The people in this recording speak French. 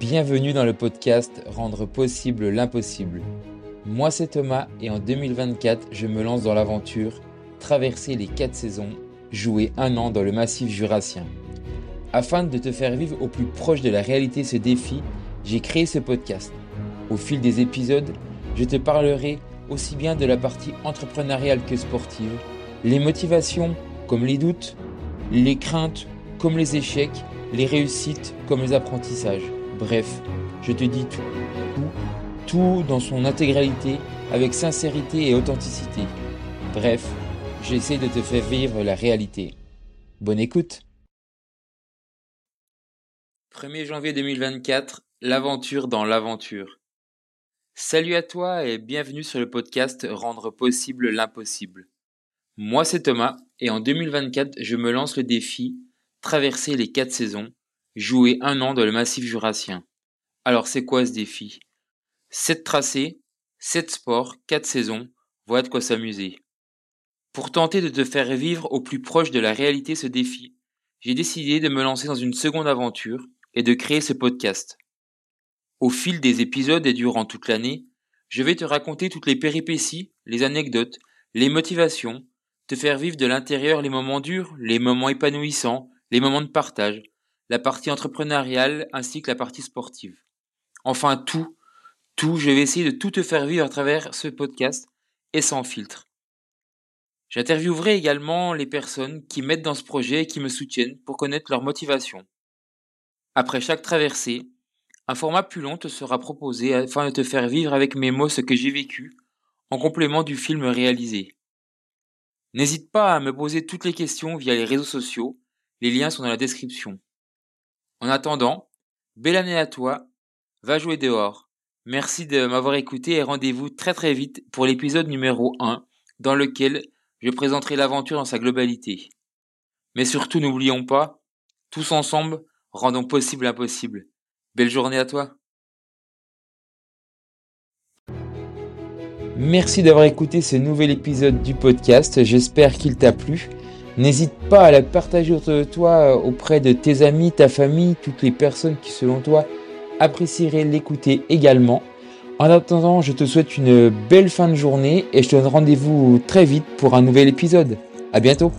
Bienvenue dans le podcast Rendre possible l'impossible. Moi c'est Thomas et en 2024 je me lance dans l'aventure traverser les 4 saisons, jouer un an dans le massif jurassien. Afin de te faire vivre au plus proche de la réalité ce défi, j'ai créé ce podcast. Au fil des épisodes, je te parlerai aussi bien de la partie entrepreneuriale que sportive, les motivations comme les doutes, les craintes comme les échecs, les réussites comme les apprentissages. Bref, je te dis tout, tout, tout dans son intégralité avec sincérité et authenticité. Bref, j'essaie de te faire vivre la réalité. Bonne écoute 1er janvier 2024, l'aventure dans l'aventure. Salut à toi et bienvenue sur le podcast Rendre possible l'impossible. Moi c'est Thomas et en 2024 je me lance le défi Traverser les quatre saisons, jouer un an dans le massif jurassien. Alors c'est quoi ce défi? 7 tracés, 7 sports, 4 saisons, voilà de quoi s'amuser. Pour tenter de te faire vivre au plus proche de la réalité ce défi, j'ai décidé de me lancer dans une seconde aventure et de créer ce podcast. Au fil des épisodes et durant toute l'année, je vais te raconter toutes les péripéties, les anecdotes, les motivations, te faire vivre de l'intérieur les moments durs, les moments épanouissants, les moments de partage, la partie entrepreneuriale ainsi que la partie sportive. Enfin tout, tout, je vais essayer de tout te faire vivre à travers ce podcast et sans filtre. J'interviewerai également les personnes qui m'aident dans ce projet et qui me soutiennent pour connaître leur motivation. Après chaque traversée, un format plus long te sera proposé afin de te faire vivre avec mes mots ce que j'ai vécu, en complément du film réalisé. N'hésite pas à me poser toutes les questions via les réseaux sociaux, les liens sont dans la description. En attendant, belle année à toi, va jouer dehors. Merci de m'avoir écouté et rendez-vous très très vite pour l'épisode numéro 1 dans lequel je présenterai l'aventure dans sa globalité. Mais surtout n'oublions pas, tous ensemble, rendons possible l'impossible. Belle journée à toi. Merci d'avoir écouté ce nouvel épisode du podcast. J'espère qu'il t'a plu. N'hésite pas à la partager autour de toi euh, auprès de tes amis, ta famille, toutes les personnes qui selon toi apprécieraient l'écouter également. En attendant, je te souhaite une belle fin de journée et je te donne rendez-vous très vite pour un nouvel épisode. À bientôt!